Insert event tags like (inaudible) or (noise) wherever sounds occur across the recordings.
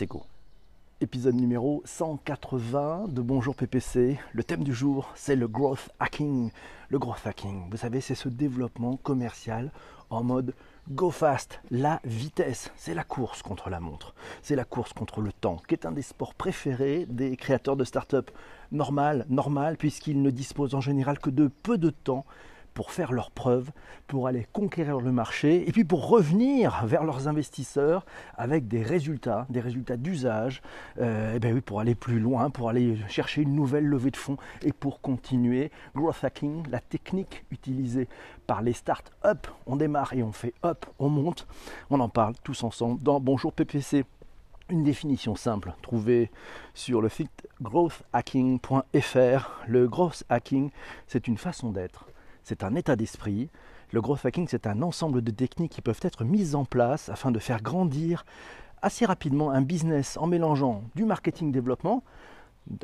go. Épisode numéro 180 de Bonjour PPC. Le thème du jour, c'est le growth hacking. Le growth hacking, vous savez, c'est ce développement commercial en mode go fast, la vitesse. C'est la course contre la montre. C'est la course contre le temps, qui est un des sports préférés des créateurs de start-up. Normal, normal, puisqu'ils ne disposent en général que de peu de temps pour faire leurs preuves, pour aller conquérir le marché et puis pour revenir vers leurs investisseurs avec des résultats, des résultats d'usage, euh, ben oui, pour aller plus loin, pour aller chercher une nouvelle levée de fonds et pour continuer. Growth hacking, la technique utilisée par les start-up, on démarre et on fait up, on monte. On en parle tous ensemble dans Bonjour PPC une définition simple trouvée sur le site growthhacking.fr. Le growth hacking, c'est une façon d'être, c'est un état d'esprit. Le growth hacking, c'est un ensemble de techniques qui peuvent être mises en place afin de faire grandir assez rapidement un business en mélangeant du marketing développement,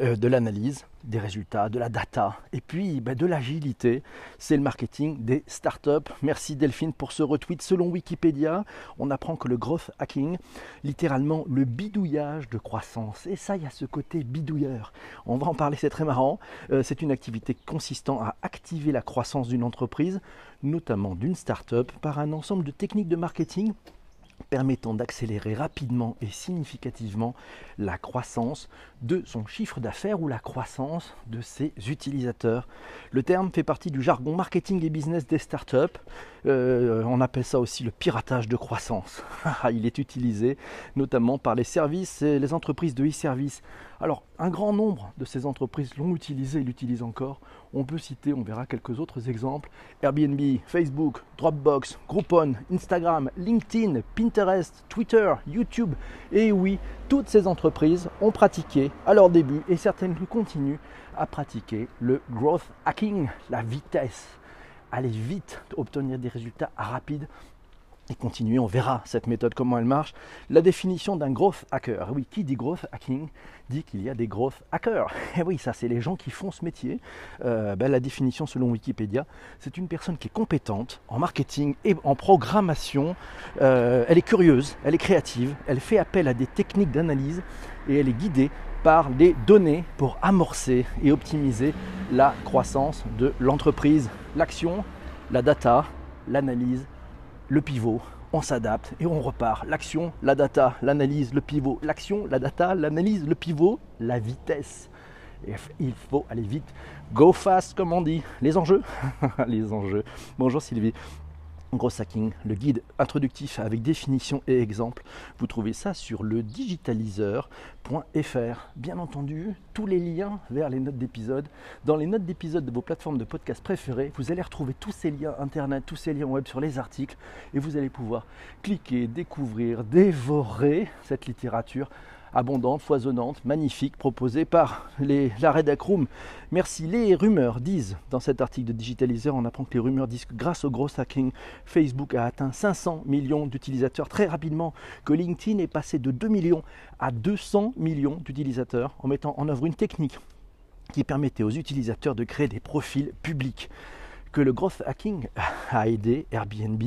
euh, de, l'analyse, des résultats, de la data et puis ben, de l'agilité. C'est le marketing des startups. Merci Delphine pour ce retweet. Selon Wikipédia, on apprend que le growth hacking, littéralement le bidouillage de croissance. Et ça, il y a ce côté bidouilleur. On va en parler, c'est très marrant. Euh, c'est une activité consistant à activer la croissance d'une entreprise, notamment d'une startup, par un ensemble de techniques de marketing permettant d'accélérer rapidement et significativement la croissance de son chiffre d'affaires ou la croissance de ses utilisateurs. Le terme fait partie du jargon marketing et business des startups. Euh, on appelle ça aussi le piratage de croissance. (laughs) Il est utilisé notamment par les services et les entreprises de e-service. Alors, un grand nombre de ces entreprises l'ont utilisé et l'utilisent encore. On peut citer, on verra quelques autres exemples Airbnb, Facebook, Dropbox, Groupon, Instagram, LinkedIn, Pinterest, Twitter, YouTube. Et oui, toutes ces entreprises ont pratiqué à leur début et certaines continuent à pratiquer le growth hacking, la vitesse. Aller vite, obtenir des résultats rapides et continuer, on verra cette méthode, comment elle marche. La définition d'un growth hacker. Oui, qui dit growth hacking dit qu'il y a des growth hackers. (laughs) Et oui, ça, c'est les gens qui font ce métier. Euh, ben, la définition selon Wikipédia, c'est une personne qui est compétente en marketing et en programmation. Euh, elle est curieuse, elle est créative, elle fait appel à des techniques d'analyse et elle est guidée par des données pour amorcer et optimiser la croissance de l'entreprise. L'action, la data, l'analyse le pivot, on s'adapte et on repart. L'action, la data, l'analyse, le pivot. L'action, la data, l'analyse, le pivot, la vitesse. il faut aller vite. Go fast, comme on dit. Les enjeux (laughs) Les enjeux. Bonjour Sylvie. Gros Hacking, le guide introductif avec définition et exemple. Vous trouvez ça sur le digitaliseur.fr. Bien entendu, tous les liens vers les notes d'épisode. Dans les notes d'épisode de vos plateformes de podcast préférées, vous allez retrouver tous ces liens internet, tous ces liens web sur les articles et vous allez pouvoir cliquer, découvrir, dévorer cette littérature abondante, foisonnante, magnifique, proposée par les, la Room. Merci. Les rumeurs disent, dans cet article de Digitalizer, on apprend que les rumeurs disent que grâce au gros hacking, Facebook a atteint 500 millions d'utilisateurs très rapidement, que LinkedIn est passé de 2 millions à 200 millions d'utilisateurs en mettant en œuvre une technique qui permettait aux utilisateurs de créer des profils publics que le growth hacking a aidé Airbnb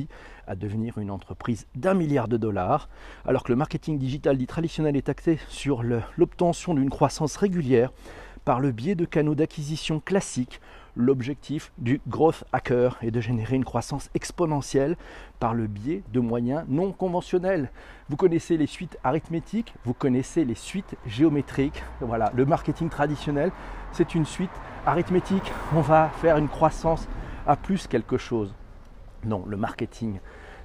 à devenir une entreprise d'un milliard de dollars, alors que le marketing digital dit traditionnel est axé sur l'obtention d'une croissance régulière par le biais de canaux d'acquisition classiques. L'objectif du growth hacker est de générer une croissance exponentielle par le biais de moyens non conventionnels. Vous connaissez les suites arithmétiques, vous connaissez les suites géométriques. Voilà, le marketing traditionnel, c'est une suite arithmétique. On va faire une croissance à plus quelque chose. Non, le marketing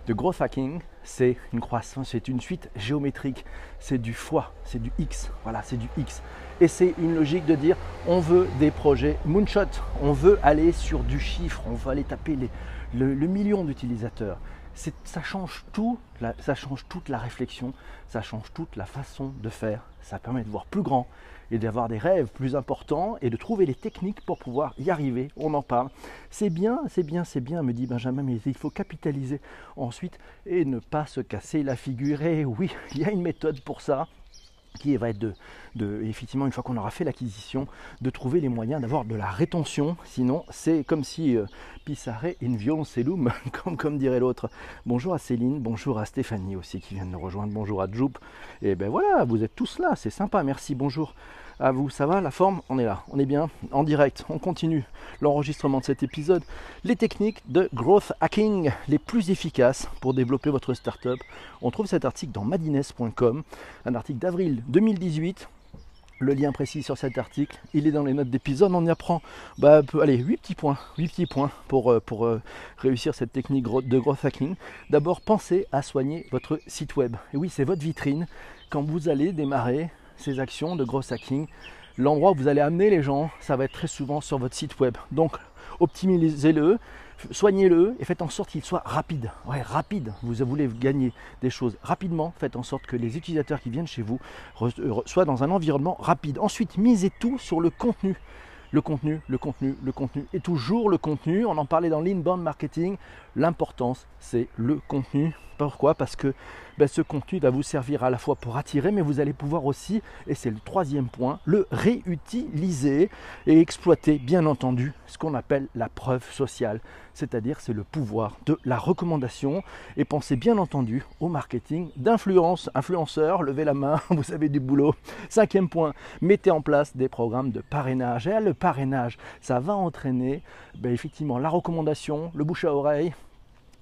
de growth hacking, c'est une croissance, c'est une suite géométrique, c'est du fois, c'est du X, voilà, c'est du X. Et c'est une logique de dire on veut des projets moonshot, on veut aller sur du chiffre, on veut aller taper le, million d'utilisateurs. Ça change tout, ça change toute la réflexion, ça change toute la façon de faire, ça permet de voir plus grand, et d'avoir des rêves plus importants et de trouver les techniques pour pouvoir y arriver. On en parle. C'est bien, c'est bien, c'est bien, me dit Benjamin, mais il faut capitaliser ensuite et ne pas se casser la figure. Et oui, (laughs) il y a une méthode pour ça. Qui va être de, effectivement, une fois qu'on aura fait l'acquisition, de trouver les moyens d'avoir de la rétention. Sinon, c'est comme si euh, Pissare in violoncelum, (laughs) comme, comme dirait l'autre. Bonjour à Céline, bonjour à Stéphanie aussi qui vient de nous rejoindre, bonjour à Joup. Et ben voilà, vous êtes tous là, c'est sympa, merci, bonjour à vous. Ça va la forme On est là, on est bien en direct. On continue l'enregistrement de cet épisode. Les techniques de growth hacking les plus efficaces pour développer votre startup. On trouve cet article dans madines.com, un article d'avril 2018. Le lien précis sur cet article, il est dans les notes d'épisode. On y apprend bah, allez, 8 petits points, 8 petits points pour, euh, pour euh, réussir cette technique de growth hacking. D'abord, pensez à soigner votre site web. Et oui, c'est votre vitrine. Quand vous allez démarrer ces actions de gros hacking, l'endroit où vous allez amener les gens, ça va être très souvent sur votre site web. Donc optimisez-le, soignez-le et faites en sorte qu'il soit rapide. Ouais, rapide. Vous voulez gagner des choses rapidement, faites en sorte que les utilisateurs qui viennent chez vous soient dans un environnement rapide. Ensuite, misez tout sur le contenu le contenu, le contenu, le contenu et toujours le contenu. On en parlait dans l'inbound marketing. L'importance, c'est le contenu. Pourquoi? Parce que ben, ce contenu va vous servir à la fois pour attirer, mais vous allez pouvoir aussi, et c'est le troisième point, le réutiliser et exploiter, bien entendu, ce qu'on appelle la preuve sociale. C'est-à-dire, c'est le pouvoir de la recommandation. Et pensez bien entendu au marketing d'influence. Influenceur, levez la main, (laughs) vous avez du boulot. Cinquième point, mettez en place des programmes de parrainage. Et le parrainage, ça va entraîner ben, effectivement la recommandation, le bouche à oreille,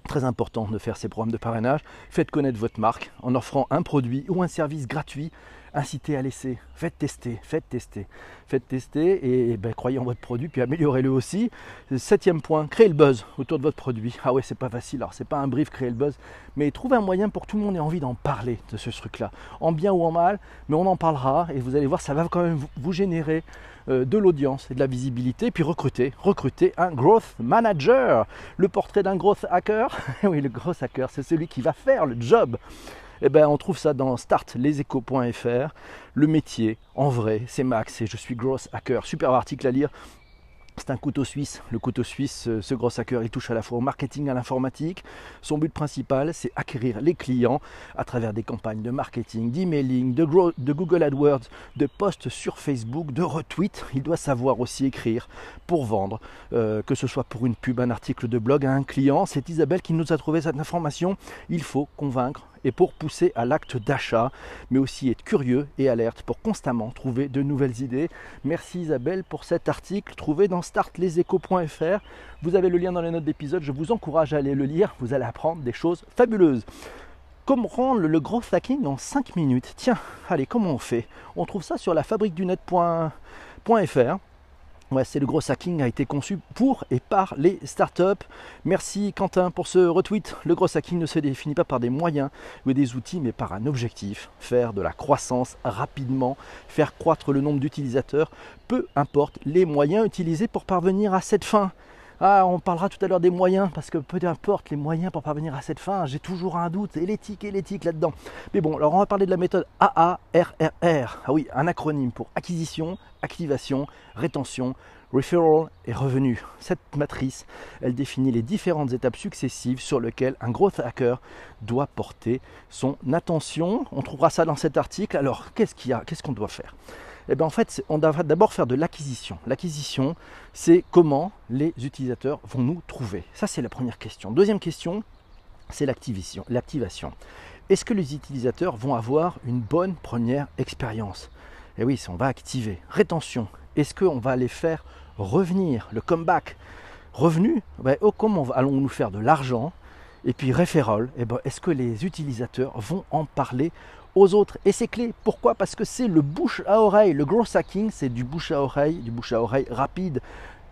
Très important de faire ces programmes de parrainage. Faites connaître votre marque en offrant un produit ou un service gratuit. Incitez à laisser. Faites tester, faites tester, faites tester et, ben, croyez en votre produit puis améliorez-le aussi. Septième point, créez le buzz autour de votre produit. Ah ouais, c'est pas facile. Alors c'est pas un brief créer le buzz, mais trouvez un moyen pour que tout le monde ait envie d'en parler de ce truc-là, en bien ou en mal. Mais on en parlera et vous allez voir, ça va quand même vous générer euh, de l'audience et de la visibilité, puis recruter, recruter un growth manager. Le portrait d'un growth hacker, (laughs) oui, le growth hacker, c'est celui qui va faire le job. Eh ben, on trouve ça dans startleséchos.fr. Le métier, en vrai, c'est Max et je suis growth hacker. Super article à lire. C'est un couteau suisse. Le couteau suisse, ce gros hacker, il touche à la fois au marketing, à l'informatique. Son but principal, c'est acquérir les clients à travers des campagnes de marketing, d'emailing, de, de, Google AdWords, de posts sur Facebook, de retweets. Il doit savoir aussi écrire pour vendre, euh, que ce soit pour une pub, un article de blog un client. C'est Isabelle qui nous a trouvé cette information. Il faut convaincre et pour pousser à l'acte d'achat, mais aussi être curieux et alerte pour constamment trouver de nouvelles idées. Merci Isabelle pour cet article trouvé dans startleséchos.fr. Vous avez le lien dans les notes d'épisode, je vous encourage à aller le lire, vous allez apprendre des choses fabuleuses. Comment rendre le gros hacking en 5 minutes Tiens, allez, comment on fait? On trouve ça sur la fabrique du net.fr. Ouais, c'est le gros hacking a été conçu pour et par les startups. Merci Quentin pour ce retweet. Le gros hacking ne se définit pas par des moyens ou des outils, mais par un objectif. Faire de la croissance rapidement, faire croître le nombre d'utilisateurs, peu importe les moyens utilisés pour parvenir à cette fin. Ah, on parlera tout à l'heure des moyens, parce que peu importe les moyens pour parvenir à cette fin, j'ai toujours un doute, et l'éthique et l'éthique là-dedans. Mais bon, alors on va parler de la méthode AARRR. Ah oui, un acronyme pour acquisition, activation, rétention, referral et revenu. Cette matrice, elle définit les différentes étapes successives sur lesquelles un growth hacker doit porter son attention. On trouvera ça dans cet article. Alors, qu'est-ce qu'il y a Qu'est-ce qu'on doit faire? Eh bien, en fait, on doit d'abord faire de l'acquisition. L'acquisition, c'est comment les utilisateurs vont nous trouver. Ça, c'est la première question. Deuxième question, c'est l'activation. Est-ce que les utilisateurs vont avoir une bonne première expérience? Eh oui, on va activer. Rétention. Est-ce qu'on va les faire revenir? Le comeback. Revenu ben, oh, Comment allons-nous faire de l'argent? Et puis referral, eh ben, est-ce que les utilisateurs vont en parler aux autres. Et c'est clé. Pourquoi? Parce que c'est le bouche à oreille. Le gros hacking, c'est du bouche à oreille, du bouche à oreille rapide.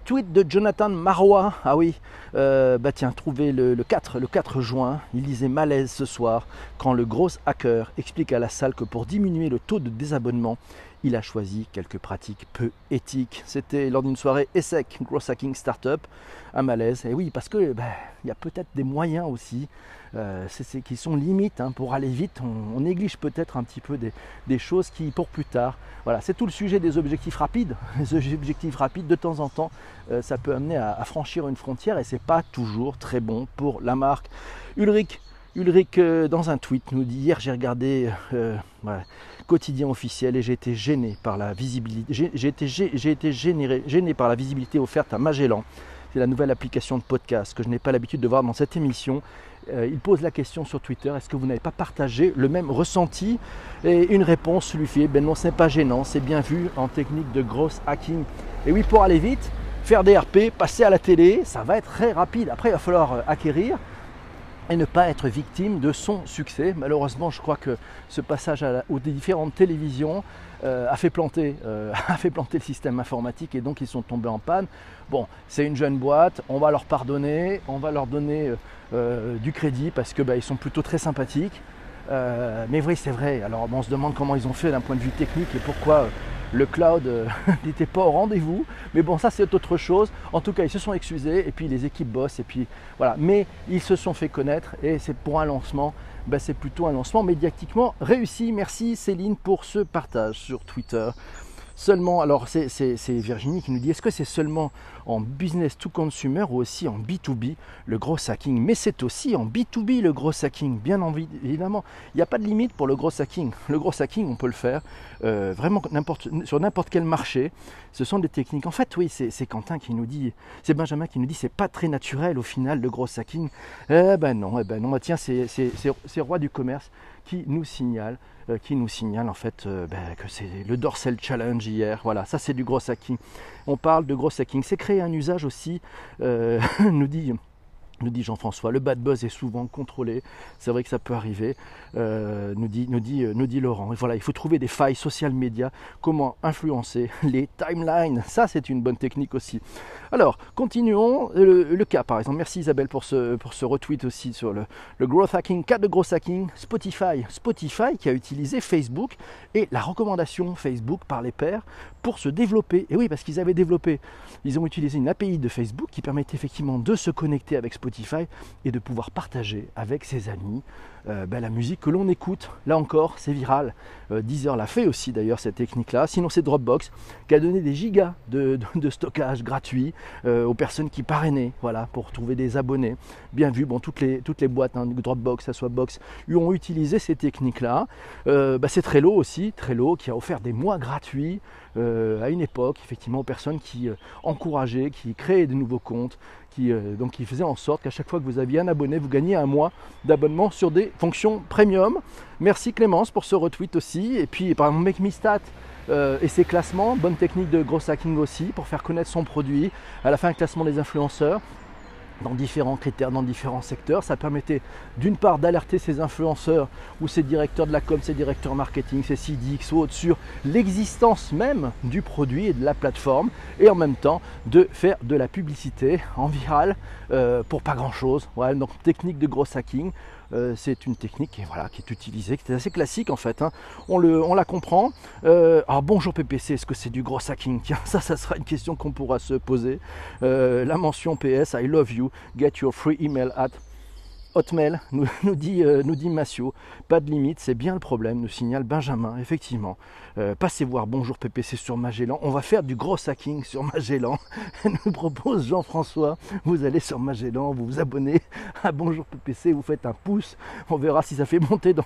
Tweet de Jonathan Marois. Ah oui, euh, bah tiens, trouvez le, 4, le 4 juin. Il disait malaise ce soir quand le gros hacker explique à la salle que pour diminuer le taux de désabonnement, il a choisi quelques pratiques peu éthiques. C'était lors d'une soirée ESSEC, Gross Hacking Startup, un malaise. Et oui, parce que bah, il y a peut-être des moyens aussi euh, qui sont limites hein, pour aller vite. On, néglige peut-être un petit peu des, choses qui, pour plus tard, voilà, c'est tout le sujet des objectifs rapides. (laughs) Les objectifs rapides, de temps en temps, euh, ça peut amener à, franchir une frontière et c'est pas toujours très bon pour la marque. Ulrich Ulrich, euh, dans un tweet, nous dit Hier, j'ai regardé euh, quotidien officiel et j'ai été gêné par la visibilité. J'ai été, gêné par la visibilité offerte à Magellan. C'est la nouvelle application de podcast que je n'ai pas l'habitude de voir dans cette émission. Euh, il pose la question sur Twitter est-ce que vous n'avez pas partagé le même ressenti? Et une réponse lui fait ben non, ce n'est pas gênant, c'est bien vu en technique de gross hacking. Et oui, pour aller vite, faire des RP, passer à la télé, ça va être très rapide. Après, il va falloir acquérir et ne pas être victime de son succès. Malheureusement, je crois que ce passage aux différentes télévisions euh, a, fait planter, euh, (laughs) a fait planter le système informatique et donc ils sont tombés en panne. Bon, c'est une jeune boîte, on va leur pardonner, on va leur donner euh, du crédit parce que bah, sont plutôt très sympathiques. mais oui, c'est vrai. Alors, on se demande comment ils ont fait d'un point de vue technique et pourquoi le cloud euh, (laughs) n'était pas au rendez-vous. Mais bon, ça c'est autre chose. En tout cas, ils se sont excusés et puis les équipes bossent et puis voilà. Mais ils se sont fait connaître et c'est pour un lancement. Ben, c'est plutôt un lancement médiatiquement réussi. Merci Céline pour ce partage sur Twitter seulement, alors c'est Virginie qui nous dit, est-ce que c'est seulement en business to consumer ou aussi en B2B le gros hacking Mais c'est aussi en B2B le gros hacking, bien évidemment. Il n'y a pas de limite pour le gros hacking. (laughs) Le gros hacking, on peut le faire euh, vraiment sur n'importe quel marché. Ce sont des techniques. En fait, oui, c'est Quentin qui nous dit, c'est Benjamin qui nous dit, c'est pas très naturel au final le gros hacking. Eh ben non, eh ben non. Tiens, c'est Roi du commerce qui nous signale euh, qui nous signale en fait euh, ben, que c'est le Dorsal Challenge hier. Voilà, ça c'est du gros hacking. On parle de gros hacking. C'est créer un usage aussi, euh, (laughs) nous dit nous dit Jean-François. Le bad buzz est souvent contrôlé, c'est vrai que ça peut arriver, euh, nous, dit, nous, dit, euh, nous dit Laurent. Voilà, il faut trouver des failles social media, comment influencer (laughs) les timelines. Ça, c'est une bonne technique aussi. Alors, continuons. Le, cas, par exemple, merci Isabelle pour ce, pour ce retweet aussi sur le, le growth hacking, cas de growth hacking, Spotify. Spotify qui a utilisé Facebook et la recommandation Facebook par les pairs pour se développer. Et oui, parce qu'ils avaient développé, ils ont utilisé une API de Facebook qui permettait effectivement de se connecter avec Spotify et de pouvoir partager avec ses amis euh, ben, la musique que l'on écoute. Là encore, c'est viral. Euh, Deezer l'a fait aussi d'ailleurs cette technique-là. Sinon, c'est Dropbox qui a donné des gigas de, stockage gratuit euh, aux personnes qui parrainaient, voilà, pour trouver des abonnés. Bien vu, bon, toutes les, toutes les boîtes, hein, Dropbox, ça soit ont utilisé ces techniques-là. Ben, c'est Trello aussi, Trello qui a offert des mois gratuits à une époque, effectivement, aux personnes qui encourageaient, qui créaient de nouveaux comptes, qui, donc, qui faisaient en sorte qu'à chaque fois que vous aviez un abonné, vous gagniez un mois d'abonnement sur des fonction premium. Merci Clémence pour ce retweet aussi. Et puis par exemple Make Me Stat euh, et ses classements, bonne technique de gros hacking aussi pour faire connaître son produit. À la fin, un classement des influenceurs dans différents critères, dans différents secteurs. Ça permettait d'une part d'alerter ces influenceurs ou ces directeurs de la com, ces directeurs marketing, ces CDX ou autres sur l'existence même du produit et de la plateforme et en même temps de faire de la publicité en viral euh, pour pas grand chose. donc technique de gros hacking. Euh, c'est une technique qui, est utilisée, qui est assez classique en fait. Hein. On, la comprend. Euh, alors bonjour PPC, est-ce que c'est du gros hacking? (laughs) Tiens, ça, ça sera une question qu'on pourra se poser. Euh, la mention PS, I love you, get your free email at Hotmail, (laughs) nous, dit, Massio, pas de limite, c'est bien le problème, nous signale Benjamin, effectivement. Passez voir Bonjour PPC sur Magellan, on va faire du gros hacking sur Magellan, (laughs) nous propose Jean-François, vous allez sur Magellan, vous vous abonnez à Bonjour PPC, vous faites un pouce, on verra si ça fait monter dans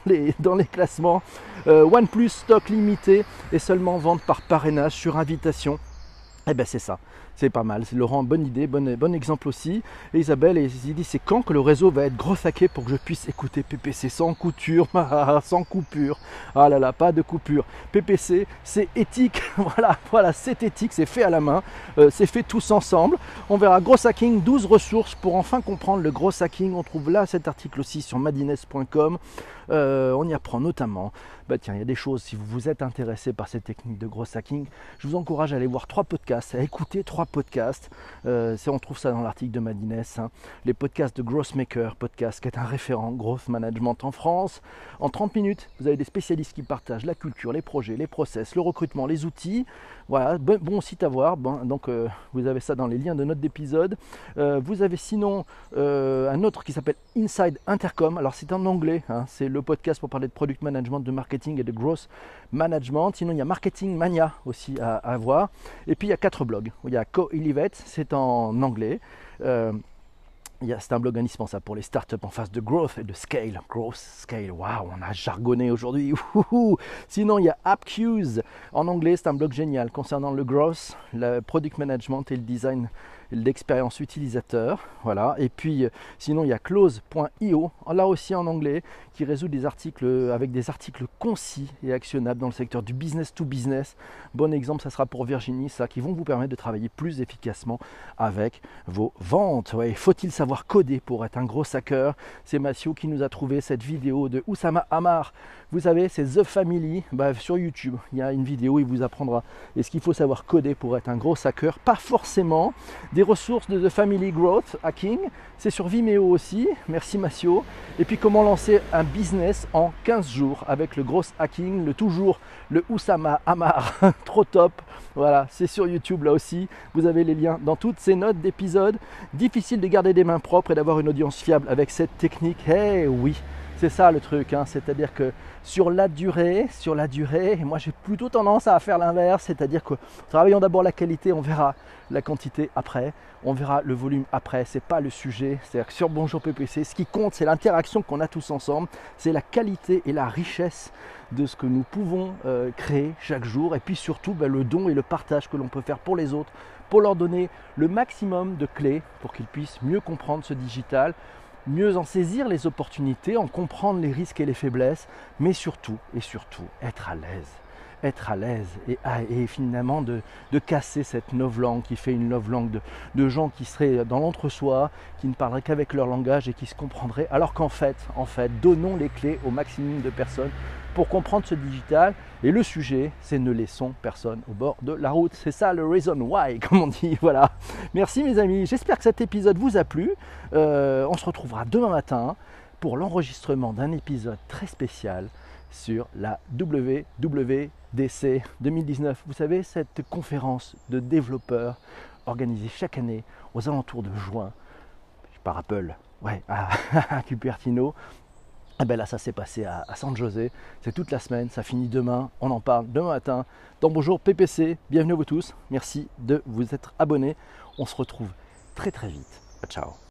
les, classements. Euh, OnePlus stock limité et seulement vente par parrainage sur invitation. Eh ben c'est ça, c'est pas mal. C'est Laurent, bonne idée, bon, bon exemple aussi. Et Isabelle, il dit c'est quand que le réseau va être gros hacké pour que je puisse écouter PPC sans couture, (laughs) sans coupure. Ah là là, pas de coupure. PPC, c'est éthique. (laughs) voilà, voilà, c'est éthique, c'est fait à la main, euh, c'est fait tous ensemble. On verra gros hacking, 12 ressources pour enfin comprendre le gros hacking. On trouve là cet article aussi sur madines.com. Euh, on y apprend notamment, bah tiens, il y a des choses, si vous êtes intéressé par ces techniques de gros hacking, je vous encourage à aller voir trois podcasts, à écouter trois podcasts. Euh, on trouve ça dans l'article de Madines. Hein. Les podcasts de Growthmaker, podcast qui est un référent growth management en France. En 30 minutes, vous avez des spécialistes qui partagent la culture, les projets, les process, le recrutement, les outils. Voilà, bon, site à voir. donc euh, vous avez ça dans les liens de notes d'épisode. vous avez sinon un autre qui s'appelle Inside Intercom. Alors c'est en anglais, hein. c'est le podcast pour parler de product management, de marketing et de growth management. Sinon, il y a Marketing Mania aussi à, voir. Et puis, il y a quatre blogs. Il y a Co-Elevate, c'est en anglais. C'est un blog indispensable pour les startups en phase de growth et de scale. Growth, scale, waouh, on a jargonné aujourd'hui. Sinon, il y a AppQs en anglais, c'est un blog génial concernant le growth, le product management et le design l'expérience utilisateur. Voilà. Et puis euh, sinon il y a close.io, là aussi en anglais, qui résout des articles avec des articles concis et actionnables dans le secteur du business to business. Bon exemple, ça sera pour Virginie, ça, qui vont vous permettre de travailler plus efficacement avec vos ventes. Ouais, Faut-il savoir coder pour être un gros hacker C'est Mathieu qui nous a trouvé cette vidéo de Oussama Hamar. Vous savez, c'est The Family bah, sur YouTube. Il y a une vidéo, il vous apprendra. Est-ce qu'il faut savoir coder pour être un gros hacker Pas forcément des ressources de The Family Growth Hacking. C'est sur Vimeo aussi. Merci Massio. Et puis comment lancer un business en 15 jours avec le gros hacking, le toujours le Oussama Amar. (laughs) Trop top. Voilà, c'est sur YouTube là aussi. Vous avez les liens dans toutes ces notes d'épisode. Difficile de garder des mains propres et d'avoir une audience fiable avec cette technique. Eh oui, c'est ça le truc. Hein. C'est-à-dire que sur la durée, sur la durée, moi j'ai plutôt tendance à faire l'inverse, c'est-à-dire que travaillons d'abord la qualité, on verra la quantité après, on verra le volume après, c'est pas le sujet, c'est-à-dire que sur Bonjour PPC, ce qui compte c'est l'interaction qu'on a tous ensemble, c'est la qualité et la richesse de ce que nous pouvons euh, créer chaque jour, et puis surtout ben, le don et le partage que l'on peut faire pour les autres, pour leur donner le maximum de clés pour qu'ils puissent mieux comprendre ce digital, mieux en saisir les opportunités, en comprendre les risques et les faiblesses, mais surtout, et surtout, être à l'aise. Être à l'aise et, finalement de, casser cette langue qui fait une langue de, de gens qui seraient dans l'entre-soi, qui ne parleraient qu'avec leur langage et qui se comprendraient, alors qu'en fait, en fait, donnons les clés au maximum de personnes pour comprendre ce digital. Et le sujet, c'est ne laissons personne au bord de la route. C'est ça le reason why, (laughs) comme on dit. Voilà. Merci mes amis. J'espère que cet épisode vous a plu. Euh, on se retrouvera demain matin pour l'enregistrement d'un épisode très spécial sur la WWDC 2019. Vous savez, cette conférence de développeurs organisée chaque année aux alentours de juin par Apple, ouais, à (laughs) Cupertino. Ah ben là, ça s'est passé à, San José. C'est toute la semaine. Ça finit demain. On en parle demain matin. Dans Bonjour PPC. Bienvenue à vous tous. Merci de vous être abonnés. On se retrouve très très vite. Ciao.